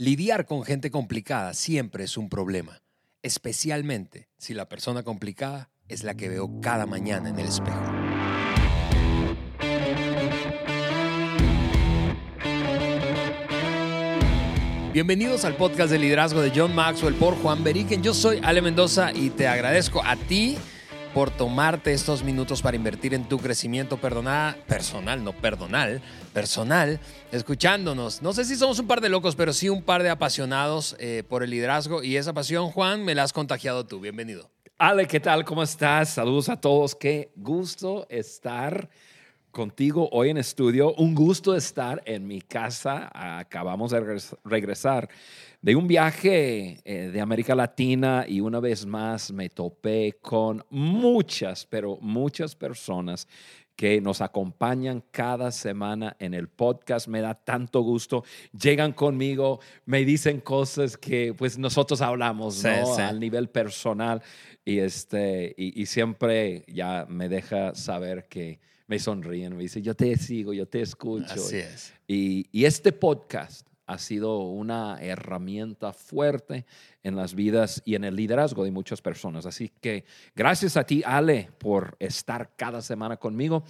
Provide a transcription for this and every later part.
Lidiar con gente complicada siempre es un problema, especialmente si la persona complicada es la que veo cada mañana en el espejo. Bienvenidos al podcast de liderazgo de John Maxwell por Juan Beriken. Yo soy Ale Mendoza y te agradezco a ti por tomarte estos minutos para invertir en tu crecimiento personal, personal, no perdonal, personal, escuchándonos. No sé si somos un par de locos, pero sí un par de apasionados eh, por el liderazgo y esa pasión, Juan, me la has contagiado tú. Bienvenido. Ale, ¿qué tal? ¿Cómo estás? Saludos a todos. Qué gusto estar contigo hoy en estudio. Un gusto estar en mi casa. Acabamos de regresar de un viaje eh, de América Latina y una vez más me topé con muchas, pero muchas personas que nos acompañan cada semana en el podcast. Me da tanto gusto. Llegan conmigo, me dicen cosas que pues nosotros hablamos ¿no? al nivel personal y, este, y, siempre ya me deja saber que me sonríen, me dice, yo te sigo, yo te escucho. Así es. Y, y este podcast ha sido una herramienta fuerte en las vidas y en el liderazgo de muchas personas. Así que gracias a ti, Ale, por estar cada semana conmigo.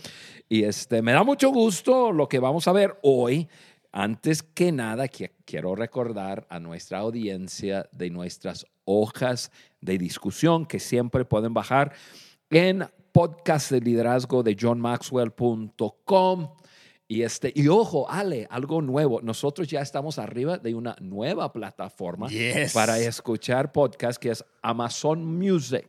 Y este, me da mucho gusto lo que vamos a ver hoy. Antes que nada, quiero recordar a nuestra audiencia de nuestras hojas de discusión que siempre pueden bajar en podcast de liderazgo de johnmaxwell.com. Y, este, y ojo, Ale, algo nuevo. Nosotros ya estamos arriba de una nueva plataforma para escuchar podcast que es Amazon Music.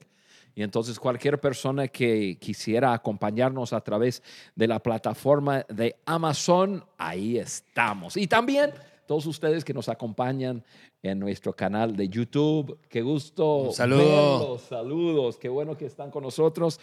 Y entonces cualquier persona que quisiera acompañarnos a través de la plataforma de Amazon, ahí estamos. Y también todos ustedes que nos acompañan en nuestro canal de YouTube. Qué gusto. Saludos. Saludos. Qué bueno que están con nosotros.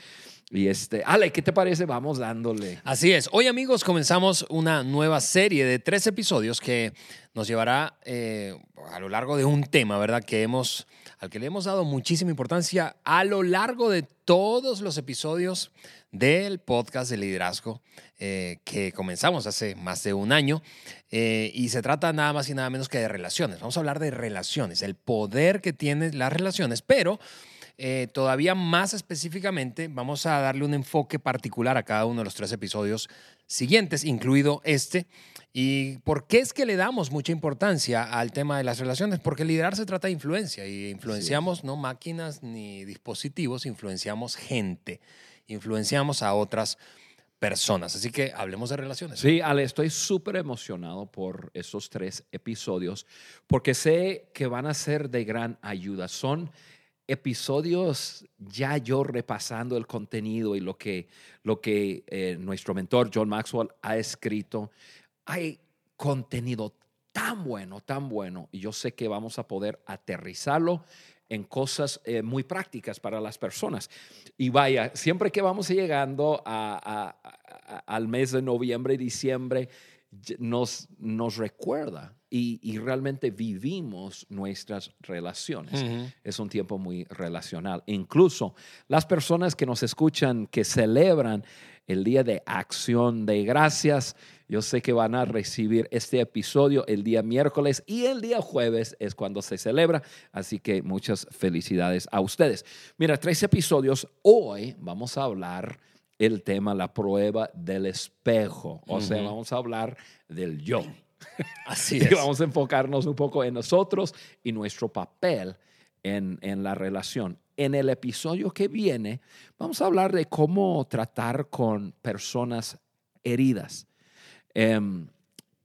Y este, Ale, ¿qué te parece? Vamos dándole. Así es. Hoy, amigos, comenzamos una nueva serie de tres episodios que nos llevará eh, a lo largo de un tema, ¿verdad? Que hemos, al que le hemos dado muchísima importancia a lo largo de todos los episodios del podcast de liderazgo eh, que comenzamos hace más de un año. Eh, y se trata nada más y nada menos que de relaciones. Vamos a hablar de relaciones, el poder que tienen las relaciones, pero eh, todavía más específicamente vamos a darle un enfoque particular a cada uno de los tres episodios siguientes, incluido este. ¿Y por qué es que le damos mucha importancia al tema de las relaciones? Porque liderar se trata de influencia y influenciamos no máquinas ni dispositivos, influenciamos gente, influenciamos a otras personas. Así que hablemos de relaciones. Sí, Ale, estoy súper emocionado por esos tres episodios porque sé que van a ser de gran ayuda. Son episodios ya yo repasando el contenido y lo que, lo que eh, nuestro mentor John Maxwell ha escrito, hay contenido tan bueno, tan bueno, y yo sé que vamos a poder aterrizarlo en cosas eh, muy prácticas para las personas. Y vaya, siempre que vamos llegando al mes de noviembre y diciembre, nos, nos recuerda y, realmente vivimos nuestras relaciones. Es un tiempo muy relacional. Incluso las personas que nos escuchan, que celebran el Día de Acción de Gracias, yo sé que van a recibir este episodio el día miércoles y el día jueves es cuando se celebra. Así que muchas felicidades a ustedes. Mira, tres episodios. Hoy vamos a hablar el tema, la prueba del espejo. O sea, vamos a hablar del yo. Así es. y vamos a enfocarnos un poco en nosotros y nuestro papel en, en, la relación. En el episodio que viene, vamos a hablar de cómo tratar con personas heridas. Em,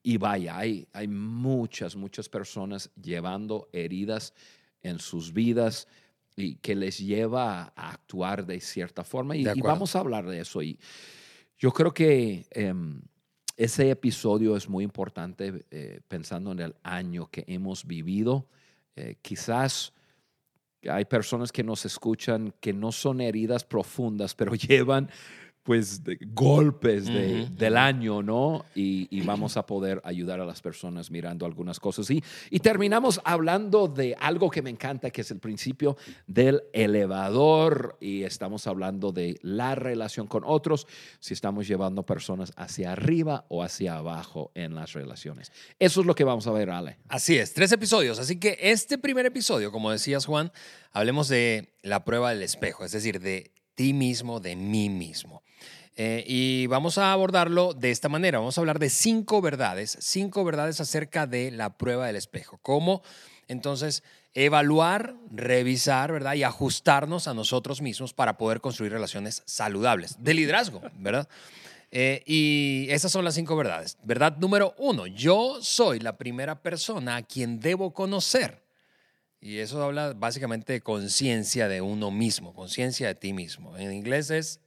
y vaya, hay, hay muchas, muchas personas llevando heridas en sus vidas y que les lleva a actuar de cierta forma. Y, vamos a hablar de eso. Y yo creo que em, ese episodio es muy importante eh, pensando en el año que hemos vivido. Eh, quizás hay personas que nos escuchan que no son heridas profundas, pero llevan pues de golpes de- del año, ¿no? Y, y vamos a poder ayudar a las personas mirando algunas cosas. Y, y terminamos hablando de algo que me encanta, que es el principio del elevador. Y estamos hablando de la relación con otros, si estamos llevando personas hacia arriba o hacia abajo en las relaciones. Eso es lo que vamos a ver, Ale. Así es, tres episodios. Así que este primer episodio, como decías Juan, hablemos de la prueba del espejo, es decir, de ti mismo, de mí mismo. Eh, y vamos a abordarlo de esta manera. Vamos a hablar de cinco verdades, cinco verdades acerca de la prueba del espejo. Cómo entonces evaluar, revisar, ¿verdad? Y ajustarnos a nosotros mismos para poder construir relaciones saludables de liderazgo, ¿verdad? Eh, y esas son las cinco verdades. Verdad número uno, yo soy la primera persona a quien debo conocer. Y eso habla básicamente de conciencia de uno mismo, conciencia de ti mismo. En inglés es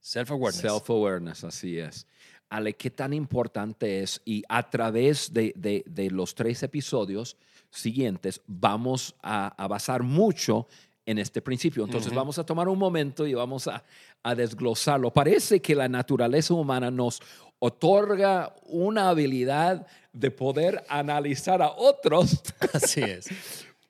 self-awareness. Self-awareness, así es. Ale, qué tan importante es, y a través de, de- de los tres episodios siguientes vamos a, a basar mucho en este principio. Entonces Ujú. vamos a tomar un momento y vamos a, a desglosarlo. Parece que la naturaleza humana nos otorga una habilidad de poder analizar a otros, Así es.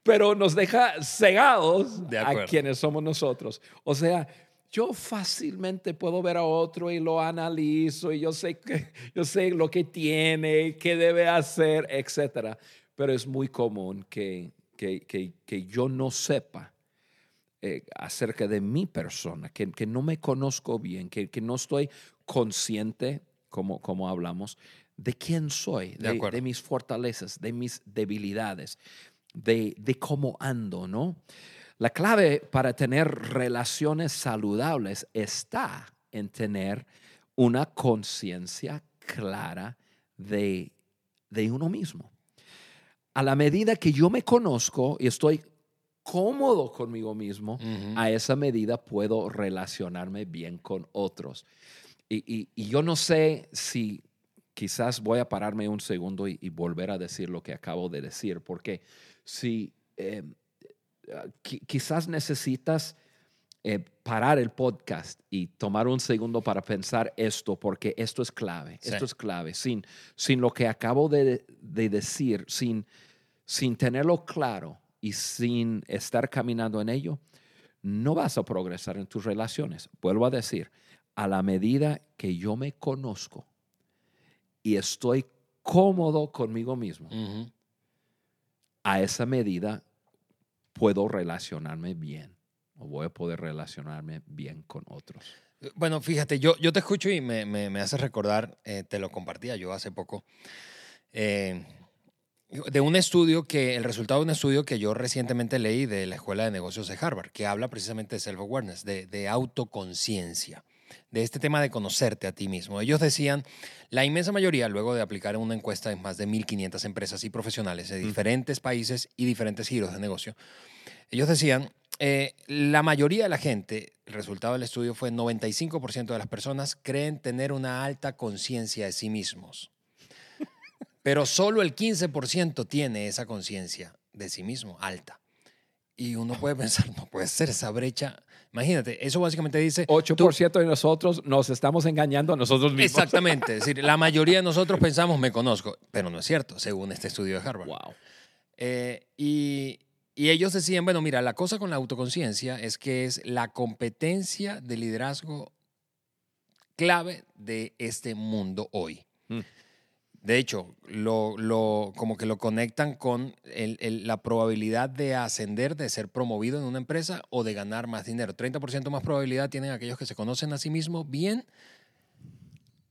Pero nos deja cegados De a quienes somos nosotros. O sea, yo fácilmente puedo ver a otro y lo analizo y yo sé, que, yo sé lo que tiene, qué debe hacer, etcétera. Pero es muy común que, que, que- que yo no sepa eh, acerca de mi persona, que, que no me conozco bien, que, que no estoy consciente, como, como hablamos, de quién soy, De de, de mis fortalezas, de mis debilidades, de, de cómo ando, ¿no? La clave para tener relaciones saludables está en tener una conciencia clara de, de uno mismo. A la medida que yo me conozco y estoy cómodo conmigo mismo, a esa medida puedo relacionarme bien con otros. Y, y- y yo no sé si quizás voy a pararme un segundo y, y volver a decir lo que acabo de decir, porque si eh, qui- quizás necesitas eh, parar el podcast y tomar un segundo para pensar esto, porque esto es clave, Sí. esto es clave. Sin, sin lo que acabo de, de decir, sin, sin tenerlo claro y sin estar caminando en ello, no vas a progresar en tus relaciones. Vuelvo a decir, a la medida que yo me conozco y estoy cómodo conmigo mismo. A esa medida puedo relacionarme bien o voy a poder relacionarme bien con otros. Bueno, fíjate, yo, yo te escucho y me, me, me hace recordar, eh, te lo compartía yo hace poco, eh, de un estudio que, el resultado de un estudio que yo recientemente leí de la Escuela de Negocios de Harvard, que habla precisamente de self-awareness, de, de autoconciencia, de este tema de conocerte a ti mismo. Ellos decían, la inmensa mayoría, luego de aplicar una encuesta en más de 1.500 empresas y profesionales de diferentes países y diferentes giros de negocio, ellos decían, eh, la mayoría de la gente, el resultado del estudio fue 95% de las personas creen tener una alta conciencia de sí mismos. Pero solo el 15% tiene esa conciencia de sí mismo alta. Y uno puede pensar, no puede ser esa brecha. Imagínate, eso básicamente dice... 8% de nosotros nos estamos engañando a nosotros mismos. Exactamente, es decir, la mayoría de nosotros pensamos me conozco, pero no es cierto, según este estudio de Harvard. Wow. Eh, y, y ellos decían, bueno, mira, la cosa con la autoconciencia es que es la competencia de liderazgo clave de este mundo hoy. Mm. De hecho, lo, lo- como que lo conectan con el- el- la probabilidad de ascender, de ser promovido en una empresa o de ganar más dinero. 30% más probabilidad tienen aquellos que se conocen a sí mismos bien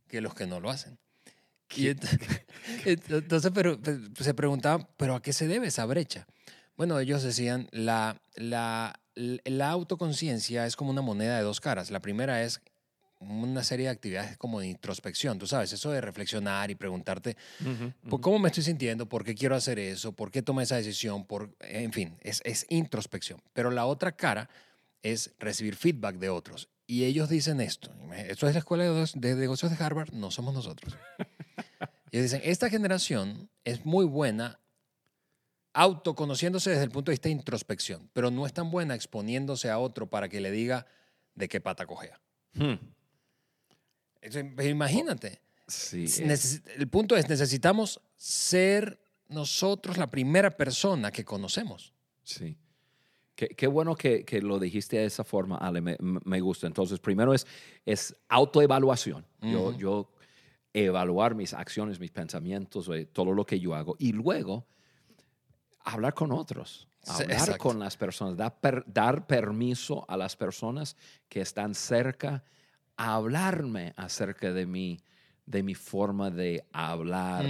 que los que no lo hacen. Y ent- ent- entonces pero, pe- se preguntaban, ¿pero a qué se debe esa brecha? Bueno, ellos decían, la, la, la autoconciencia es como una moneda de dos caras. La primera es una serie de actividades como de introspección, tú sabes, eso de reflexionar y preguntarte, ¿por ¿cómo me estoy sintiendo? ¿Por qué quiero hacer eso? ¿Por qué tomé esa decisión? Por, en fin, es, es introspección. Pero la otra cara es recibir feedback de otros. Y ellos dicen esto, esto es la escuela de, Negocios- de negocios de Harvard, no somos nosotros. Ellos dicen, esta generación es muy buena autoconociéndose desde el punto de vista de introspección, pero no es tan buena exponiéndose a otro para que le diga de qué pata cojea. Hmm. Imagínate. Sí. El punto es, necesitamos ser nosotros la primera persona que conocemos. Sí. Qué, bueno que, lo dijiste de esa forma, Ale, me, gusta. Entonces, primero es, es autoevaluación. yo, yo evaluar mis acciones, mis pensamientos, eh, todo lo que yo hago. Y luego, hablar con otros, hablar con las personas, dar, permiso a las personas que están cerca a hablarme acerca de mí, de mi forma de hablar,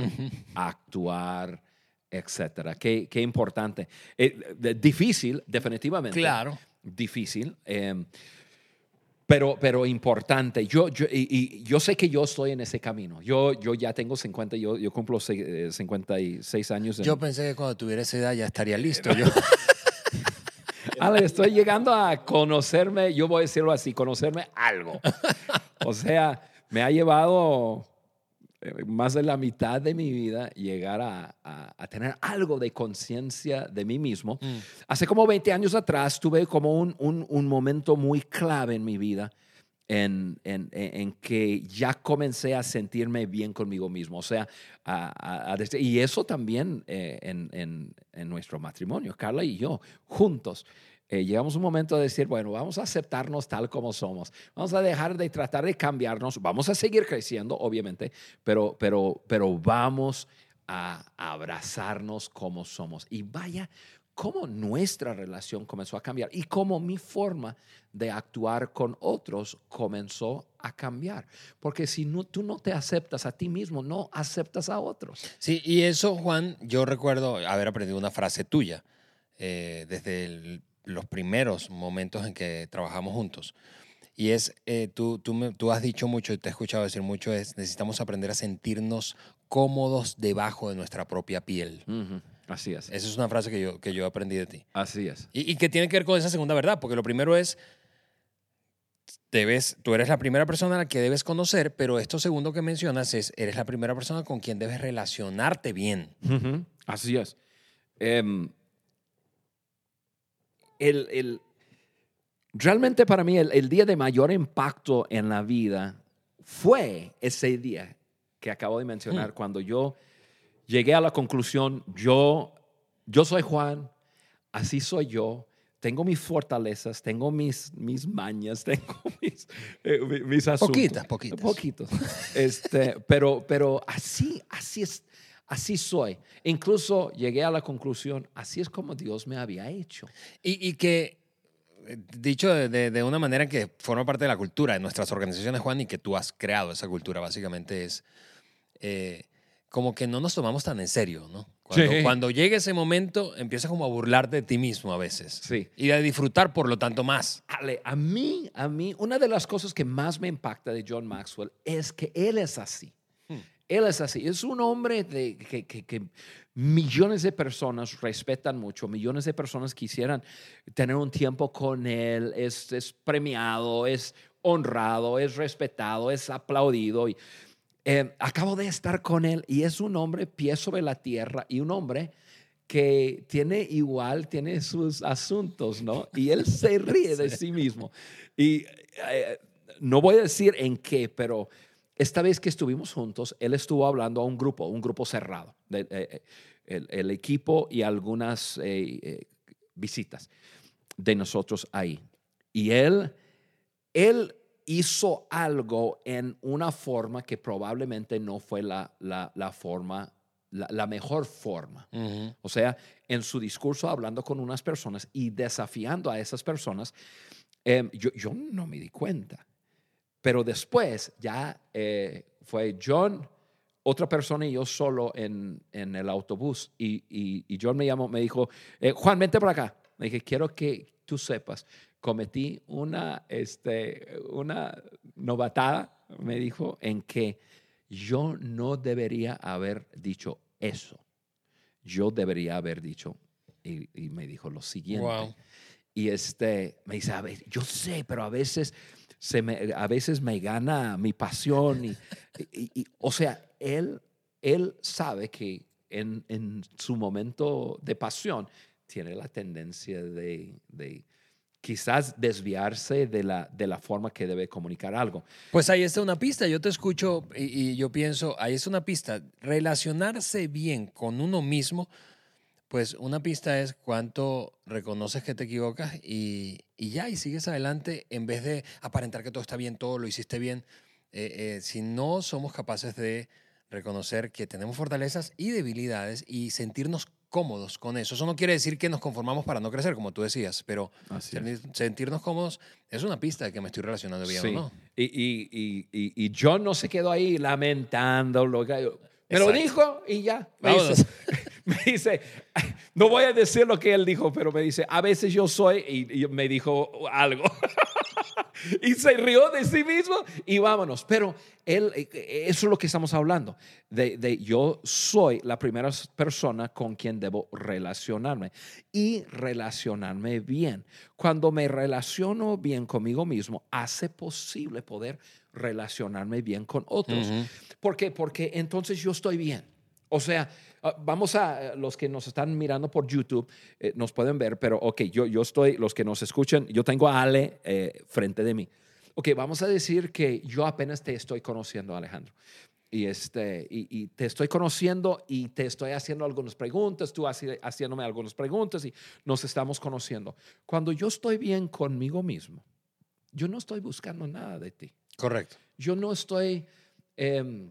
actuar, etcétera. Qué, qué importante. Eh, difícil, definitivamente. Claro. Difícil. Em, pero, pero importante. Yo, yo, y, yo sé que yo estoy en ese camino. Yo, yo ya tengo 50, yo, yo cumplo 56 eh, años. Yo pensé que cuando tuviera esa edad ya estaría listo. Yo. Ale, estoy llegando a conocerme, yo voy a decirlo así, conocerme algo. O sea, me ha llevado eh, más de la mitad de mi vida llegar a, a, tener algo de conciencia de mí mismo. Mm. Hace como 20 años atrás tuve como un, un, un momento muy clave en mi vida en, en, en, que ya comencé a sentirme bien conmigo mismo. O sea, a, y eso también eh, en, en, nuestro matrimonio, Carla y yo, juntos. Eh, llegamos a un momento de decir, bueno, vamos a aceptarnos tal como somos, vamos a dejar de tratar de cambiarnos, vamos a seguir creciendo, obviamente, pero, pero, pero vamos a abrazarnos como somos. Y vaya, cómo nuestra relación comenzó a cambiar y cómo mi forma de actuar con otros comenzó a cambiar. Porque si no, tú no te aceptas a ti mismo, no aceptas a otros. Sí, y eso, Juan, yo recuerdo haber aprendido una frase tuya eh, desde el los primeros momentos en que trabajamos juntos. Y es, eh, tú, tú, tú, has dicho mucho y te he escuchado decir mucho, es necesitamos aprender a sentirnos cómodos debajo de nuestra propia piel. Así es. Esa es una frase que yo, que yo aprendí de ti. Así es. Y, y, que tiene que ver con esa segunda verdad, porque lo primero es, debes, tú eres la primera persona a la que debes conocer, pero esto segundo que mencionas es, eres la primera persona con quien debes relacionarte bien. Así es. Um, el, realmente para mí el, día de mayor impacto en la vida fue ese día que acabo de mencionar, mm. cuando yo llegué a la conclusión, yo, yo soy Juan, así soy yo, tengo mis fortalezas, tengo mis, mis mañas, tengo mis, eh, mis asuntos. Poquitas, poquitas. Poquitos. Este, pero, pero así, así es. Así soy. Incluso llegué a la conclusión, así es como Dios me había hecho. Y, que, eh, dicho de, una manera que forma parte de la cultura de nuestras organizaciones, Juan, y que tú has creado esa cultura, básicamente es eh, como que no nos tomamos tan en serio, ¿no? Cuando, cuando llegue ese momento, empiezas como a burlarte de ti mismo a veces. Sí. Y a disfrutar, por lo tanto, más. Ale, a mí, a mí, una de las cosas que más me impacta de John Maxwell es que él es así. Él es así, es un hombre de, que, millones de personas respetan mucho, millones de personas quisieran tener un tiempo con él, es, premiado, es honrado, es respetado, es aplaudido. Y, eh, acabo de estar con él y es un hombre pie sobre la tierra y un hombre que tiene igual, tiene sus asuntos, ¿no? Y él se ríe de sí mismo. Y eh, no voy a decir en qué, pero esta vez que estuvimos juntos, él estuvo hablando a un grupo, un grupo cerrado, de, eh, el, equipo y algunas eh, eh, visitas de nosotros ahí. Y él, él hizo algo en una forma que probablemente no fue la, la, forma, la, mejor forma. O sea, en su discurso hablando con unas personas y desafiando a esas personas, em, yo, yo no me di cuenta. Pero después ya eh, fue John, otra persona y yo solo en, en el autobús. Y, y, John me llamó, me dijo, eh, Juan, vente por acá. Me dije, quiero que tú sepas, cometí una, este, una novatada, me dijo, en que yo no debería haber dicho eso. Yo debería haber dicho, y, me dijo lo siguiente. Y este, me dice, a ver, yo sé, pero a veces a veces me gana mi pasión. Y, o sea, él, él sabe que en, su momento de pasión tiene la tendencia de, quizás desviarse de la, de la forma que debe comunicar algo. Pues ahí está una pista. Yo te escucho y, y yo pienso, ahí está una pista. Relacionarse bien con uno mismo, pues una pista es cuánto reconoces que te equivocas y, y ya, y sigues adelante en vez de aparentar que todo está bien, todo lo hiciste bien. Eh, eh, si no somos capaces de reconocer que tenemos fortalezas y debilidades y sentirnos cómodos con eso. Eso no quiere decir que nos conformamos para no crecer, como tú decías, pero sentirnos cómodos es una pista de que me estoy relacionando bien Sí. o no. Y, y, y, y, y John no se quedó ahí lamentando. Lo, que- me lo Exacto. dijo y ya. Me dice, me dice, no voy a decir lo que él dijo, pero me dice, a veces yo soy, y, y me dijo algo. y se rió de sí mismo y vámonos. Pero él, eh, eso es lo que estamos hablando. De, de yo soy la primera persona con quien debo relacionarme y relacionarme bien. Cuando me relaciono bien conmigo mismo, hace posible poder relacionarme bien con otros. Ujú. ¿Por qué? Porque entonces yo estoy bien. O sea, vamos a, eh, los que nos están mirando por YouTube, eh, nos pueden ver, pero ok, yo, yo estoy, los que nos escuchan, yo tengo a Ale eh, frente de mí. Ok, vamos a decir que yo apenas te estoy conociendo, Alejandro. Y, este, y, y te estoy conociendo y te estoy haciendo algunas preguntas, tú haci- haciéndome algunas preguntas y nos estamos conociendo. Cuando yo estoy bien conmigo mismo, yo no estoy buscando nada de ti. Correcto. Yo no estoy em,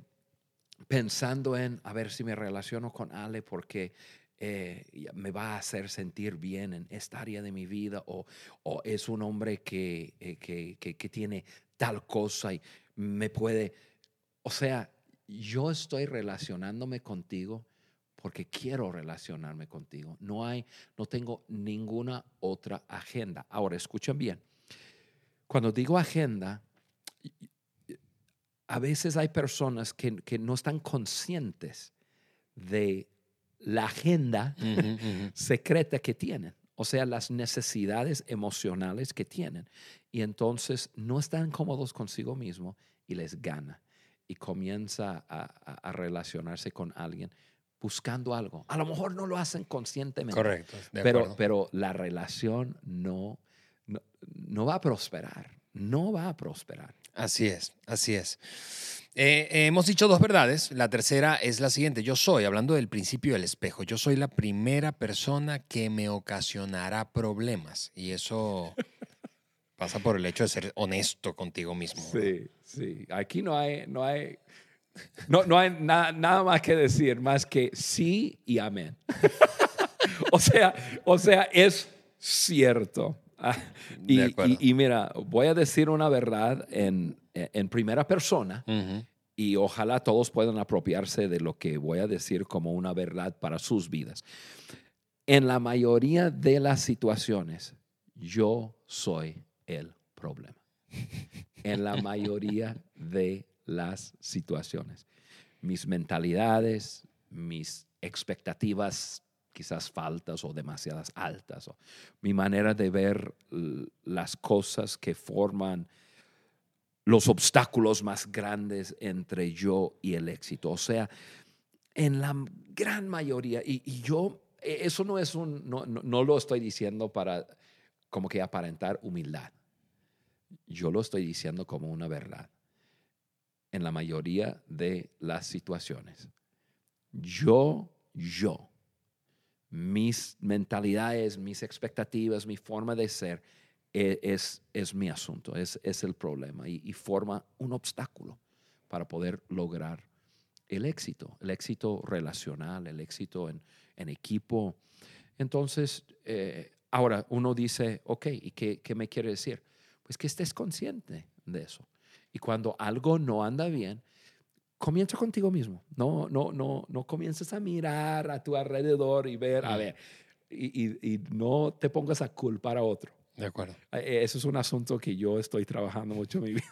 pensando en a ver si me relaciono con Ale porque eh, me va a hacer sentir bien en esta área de mi vida o, o es un hombre que, eh, que, que- que tiene tal cosa y me puede... O sea, yo estoy relacionándome contigo porque quiero relacionarme contigo. No hay, no tengo ninguna otra agenda. Ahora, escuchen bien. Cuando digo agenda, a veces hay personas que, que no están conscientes de la agenda secreta que tienen, o sea, las necesidades emocionales que tienen. Y entonces no están cómodos consigo mismo y les gana. Y comienza a, a- a relacionarse con alguien buscando algo. A lo mejor no lo hacen conscientemente, Correcto. de pero, pero la relación no, no, no va a prosperar. No va a prosperar. Así es, así es. Eh, eh, hemos dicho dos verdades. La tercera es la siguiente. Yo soy, hablando del principio del espejo, yo soy la primera persona que me ocasionará problemas. Y eso pasa por el hecho de ser honesto contigo mismo. Sí, sí. Aquí no hay, no hay, no, no hay na- nada más que decir, más que sí y amén. o sea, o sea, es cierto. Ah, y, mira, voy a decir una verdad en, en primera persona y ojalá todos puedan apropiarse de lo que voy a decir como una verdad para sus vidas. En la mayoría de las situaciones, yo soy el problema. En la mayoría de las situaciones. Mis mentalidades, mis expectativas quizás faltas o demasiadas altas, o mi manera de ver las cosas que forman los obstáculos más grandes entre yo y el éxito. O sea, en la gran mayoría, y, yo, eh, eso no es un, no, no- no lo estoy diciendo para como que aparentar humildad. Yo lo estoy diciendo como una verdad. En la mayoría de las situaciones. Yo, yo, mis mentalidades, mis expectativas, mi forma de ser, e- es, es mi asunto, es, es el problema y, forma un obstáculo para poder lograr el éxito, el éxito relacional, el éxito en, en equipo. Entonces, eh, ahora uno dice, ok, ¿y qué, qué me quiere decir? Pues que estés consciente de eso. Y cuando algo no anda bien, comienza contigo mismo. No, no, no, no comiences a mirar a tu alrededor y ver, a Mm. ver, y, y- y no te pongas a culpar a otro. De acuerdo. Eh, Eso es un asunto que yo estoy trabajando mucho en mi vida.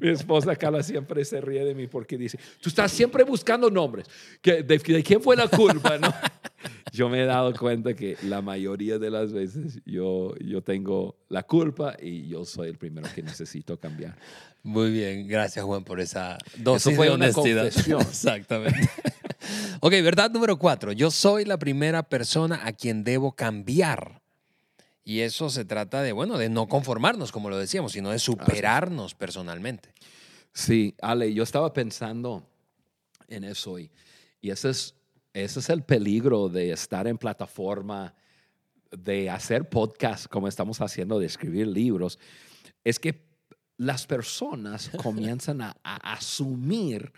mi esposa Carla siempre se ríe de mí porque dice, tú estás siempre buscando nombres. ¿Que- ¿De, de quién fue la culpa? ¿no? yo me he dado cuenta que la mayoría de las veces yo, yo tengo la culpa y yo soy el primero que necesito cambiar. Muy bien, gracias Juan por esa dosis fue de una honestidad. confesión. Exactamente. ok, verdad número cuatro. Yo soy la primera persona a quien debo cambiar. Y eso se trata de, bueno, de no conformarnos, como lo decíamos, sino de superarnos personalmente. Sí, Ale, yo estaba pensando en eso y, y ese, es, ese es el peligro de estar en plataforma, de hacer podcast como estamos haciendo, de escribir libros, es que las personas comienzan a, a asumir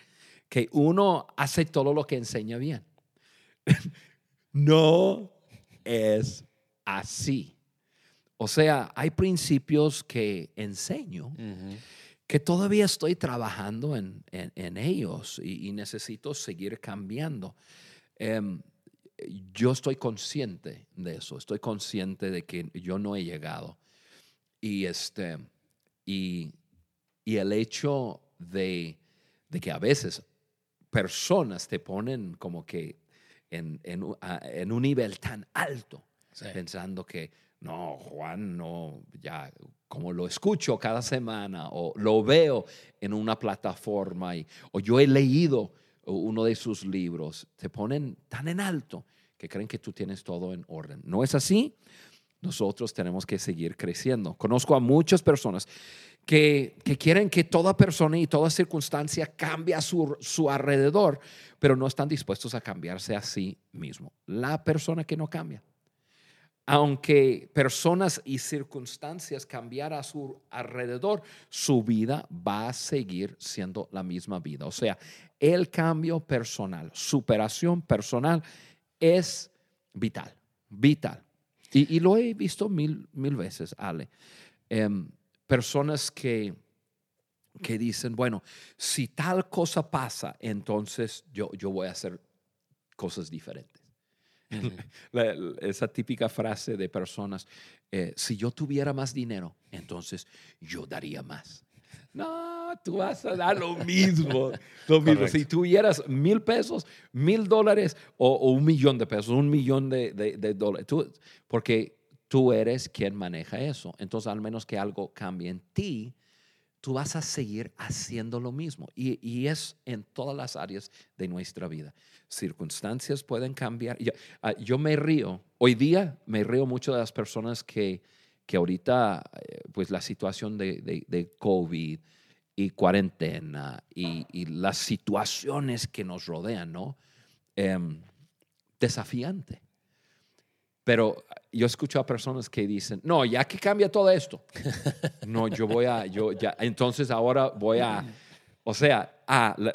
que uno hace todo lo que enseña bien. no es así. O sea, hay principios que enseño que todavía estoy trabajando en, ellos y, necesito seguir cambiando. Em, yo estoy consciente de eso, estoy consciente de que yo no he llegado. Y, este, y, el hecho de, que a veces personas te ponen como que en, un nivel tan alto, pensando que no, Juan, no, ya como lo escucho cada semana o lo veo en una plataforma y, o yo he leído uno de sus libros, te ponen tan en alto que creen que tú tienes todo en orden. ¿No es así? Nosotros tenemos que seguir creciendo. Conozco a muchas personas que, quieren que toda persona y toda circunstancia cambie a su, su alrededor, pero no están dispuestos a cambiarse a sí mismo. La persona que no cambia aunque personas y circunstancias cambiaran a su alrededor, su vida va a seguir siendo la misma vida. O sea, el cambio personal, superación personal es vital, vital. Y, lo he visto mil, mil veces, Ale. Em, personas que, que dicen, bueno, si tal cosa pasa, entonces yo, yo voy a hacer cosas diferentes esa típica frase de personas, eh, si yo tuviera más dinero, entonces yo daría más. No, tú vas a dar lo mismo. lo mismo. Si tuvieras mil pesos, mil dólares o, un millón de pesos, un millón de, de, dólares, porque tú eres quien maneja eso. Entonces, al menos que algo cambie en ti, tú vas a seguir haciendo lo mismo. Y, es en todas las áreas de nuestra vida. Circunstancias pueden cambiar. Ah, yo, me río, hoy día me río mucho de las personas que, que ahorita, eh, pues la situación de, de, COVID y cuarentena y, las situaciones que nos rodean, ¿no? Em, desafiante. Pero yo escucho a personas que dicen, no, ya que cambia todo esto. no, yo voy a, yo ya, entonces ahora voy a, o sea,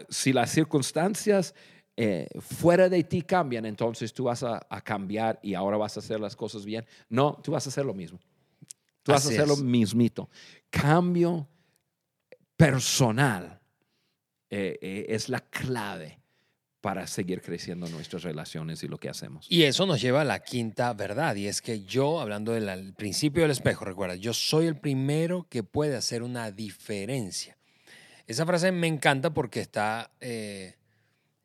si las circunstancias eh, fuera de ti cambian, entonces tú vas a, cambiar y ahora vas a hacer las cosas bien. No, tú vas a hacer lo mismo. Tú vas a hacer lo mismito. Cambio personal eh, eh, es la clave para seguir creciendo nuestras relaciones y lo que hacemos. Y eso nos lleva a la quinta verdad, y es que yo, hablando del principio del espejo, recuerda, yo soy el primero que puede hacer una diferencia. Esa frase me encanta porque está, eh,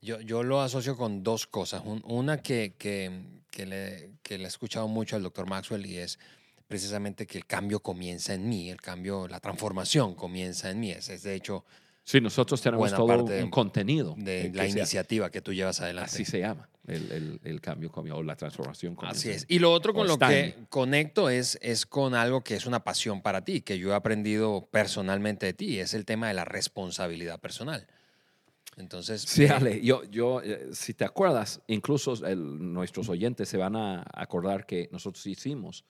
yo, yo lo asocio con dos cosas. una que, que, que, le, que le he escuchado mucho al doctor Maxwell y es precisamente que el cambio comienza en mí, el cambio, la transformación comienza en mí. es de hecho Sí, nosotros tenemos todo un contenido. De la iniciativa que tú llevas adelante. Así se llama, el, el, cambio o la transformación. Así es. Y lo otro con lo que conecto es, es con algo que es una pasión para ti, que yo he aprendido personalmente de ti, es el tema de la responsabilidad personal. Entonces. Sí, Ale, yo, yo eh, si te acuerdas, incluso nuestros oyentes se van a acordar que nosotros hicimos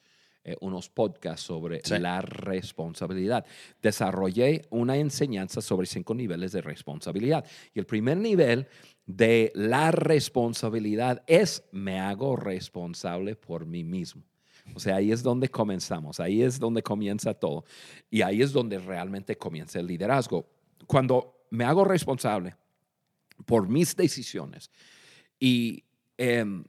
eh, unos podcasts sobre la responsabilidad. Desarrollé una enseñanza sobre cinco niveles de responsabilidad. Y el primer nivel de la responsabilidad es me hago responsable por mí mismo. O sea, ahí es donde comenzamos, ahí es donde comienza todo. Y ahí es donde realmente comienza el liderazgo. Cuando me hago responsable por mis decisiones y em,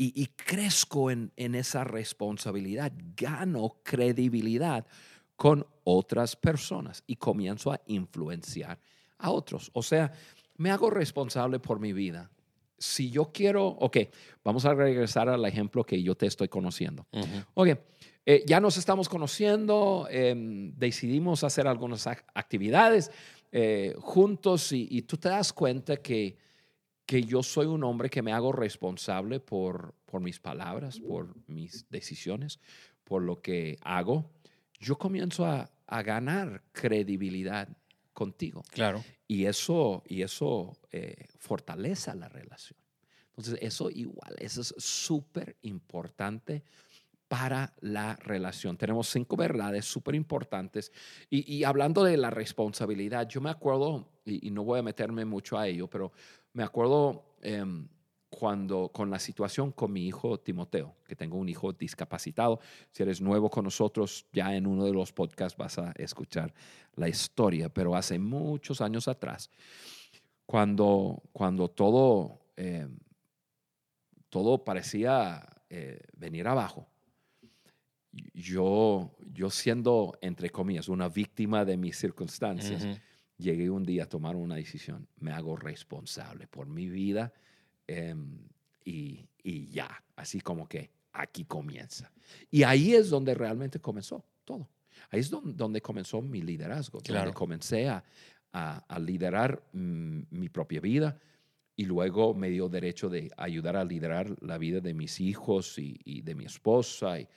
y, crezco en, esa responsabilidad, gano credibilidad con otras personas y comienzo a influenciar a otros. O sea, me hago responsable por mi vida. Si yo quiero, ok, vamos a regresar al ejemplo que yo te estoy conociendo. Ok, eh, ya nos estamos conociendo, em, decidimos hacer algunas actividades eh, juntos y, tú te das cuenta que que yo soy un hombre que me hago responsable por, por mis palabras, por mis decisiones, por lo que hago, yo comienzo a, a ganar credibilidad contigo. Claro. Y eso, y eso eh, fortalece la relación. Entonces, eso igual, eso es súper importante para la relación. Tenemos cinco verdades súper importantes. Y, y, hablando de la responsabilidad, yo me acuerdo, y, y, no voy a meterme mucho a ello, pero me acuerdo eh, cuando con la situación con mi hijo Timoteo, que tengo un hijo discapacitado. Si eres nuevo con nosotros, ya en uno de los podcasts vas a escuchar la historia, pero hace muchos años atrás, cuando, cuando todo, eh, todo parecía eh, venir abajo, yo, yo siendo, entre comillas, una víctima de mis circunstancias, uh -huh. llegué un día a tomar una decisión. Me hago responsable por mi vida eh, y, y, ya, así como que aquí comienza. Y ahí es donde realmente comenzó todo. Ahí es donde, donde comenzó mi liderazgo, claro. donde comencé a, a, a liderar mm, mi propia vida y luego me dio derecho de ayudar a liderar la vida de mis hijos y, y de mi esposa y,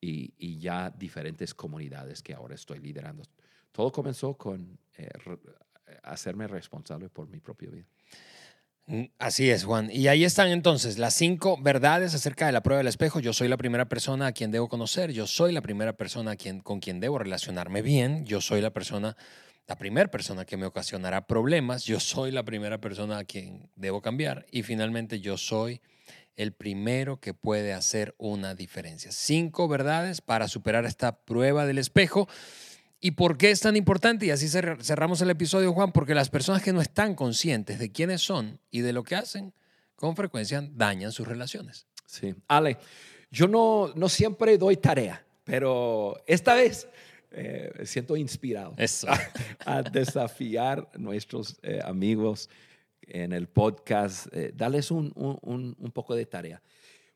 y, ya diferentes comunidades que ahora estoy liderando. Todo comenzó con eh, hacerme responsable por mi propia vida. Mm, así es, Juan. Y ahí están entonces las cinco verdades acerca de la prueba del espejo. Yo soy la primera persona a quien debo conocer. Yo soy la primera persona a quien, con quien debo relacionarme bien. Yo soy la persona, la primera persona que me ocasionará problemas. Yo soy la primera persona a quien debo cambiar. Y finalmente yo soy el primero que puede hacer una diferencia. Cinco verdades para superar esta prueba del espejo. ¿Y por qué es tan importante? Y así cerramos el episodio, Juan, porque las personas que no están conscientes de quiénes son y de lo que hacen, con frecuencia dañan sus relaciones. Sí. Ale, yo no, no siempre doy tarea, pero esta vez eh, siento inspirado a, a, desafiar a nuestros eh, amigos en el podcast, eh, darles un, un, un, poco de tarea.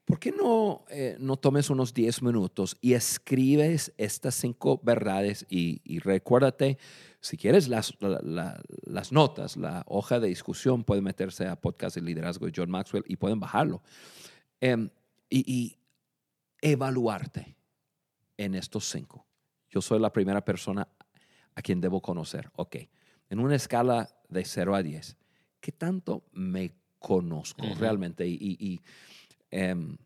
¿Por qué no, eh, no tomes unos 10 minutos y escribes estas cinco verdades y, y recuérdate, si quieres las, la, la, las notas, la hoja de discusión, puede meterse a podcast de liderazgo de John Maxwell y pueden bajarlo. Eh, y, y evaluarte en estos cinco. Yo soy la primera persona a quien debo conocer. Ok, en una escala de 0 a 10, ¿qué tanto me conozco uh -huh. realmente? Y, y, y um,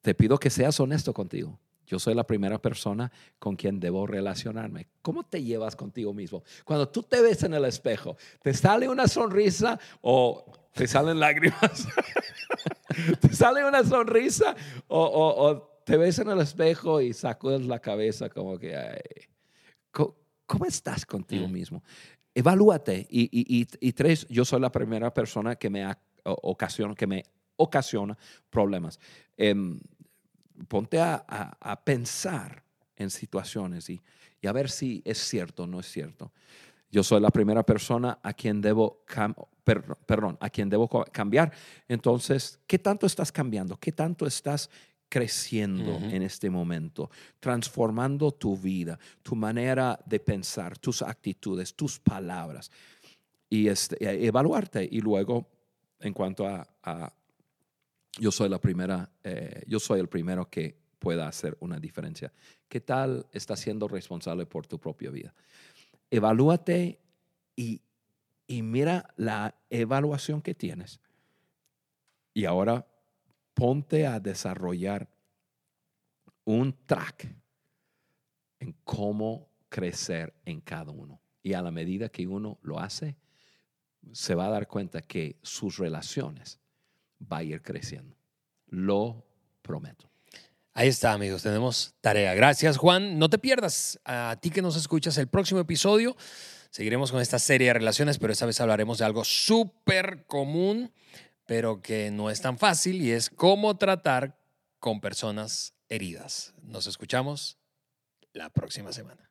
te pido que seas honesto contigo. Yo soy la primera persona con quien debo relacionarme. ¿Cómo te llevas contigo mismo? Cuando tú te ves en el espejo, ¿te sale una sonrisa o te salen lágrimas? ¿Te sale una sonrisa o, o, o, te ves en el espejo y sacudes la cabeza como que, ay, ¿cómo, ¿cómo, estás contigo mm. mismo? Evalúate. Y, tres, yo soy la primera persona que me ocasiona, problemas. Eh, ponte a, pensar en situaciones y, a ver si es cierto o no es cierto. Yo soy la primera persona a quien debo, per, perdón, a quien debo cambiar. Entonces, ¿qué tanto estás cambiando? ¿Qué tanto estás creciendo uh -huh. en este momento, transformando tu vida, tu manera de pensar, tus actitudes, tus palabras y este, evaluarte y luego en cuanto a, a yo soy la primera, eh, yo soy el primero que pueda hacer una diferencia. ¿Qué tal estás siendo responsable por tu propia vida? Evalúate y, y mira la evaluación que tienes. Y ahora ponte a desarrollar un track en cómo crecer en cada uno. Y a la medida que uno lo hace, se va a dar cuenta que sus relaciones va a ir creciendo. Lo prometo. Ahí está, amigos. Tenemos tarea. Gracias, Juan. No te pierdas a ti que nos escuchas el próximo episodio. Seguiremos con esta serie de relaciones, pero esta vez hablaremos de algo súper común, pero que no es tan fácil y es cómo tratar con personas heridas. Nos escuchamos la próxima semana.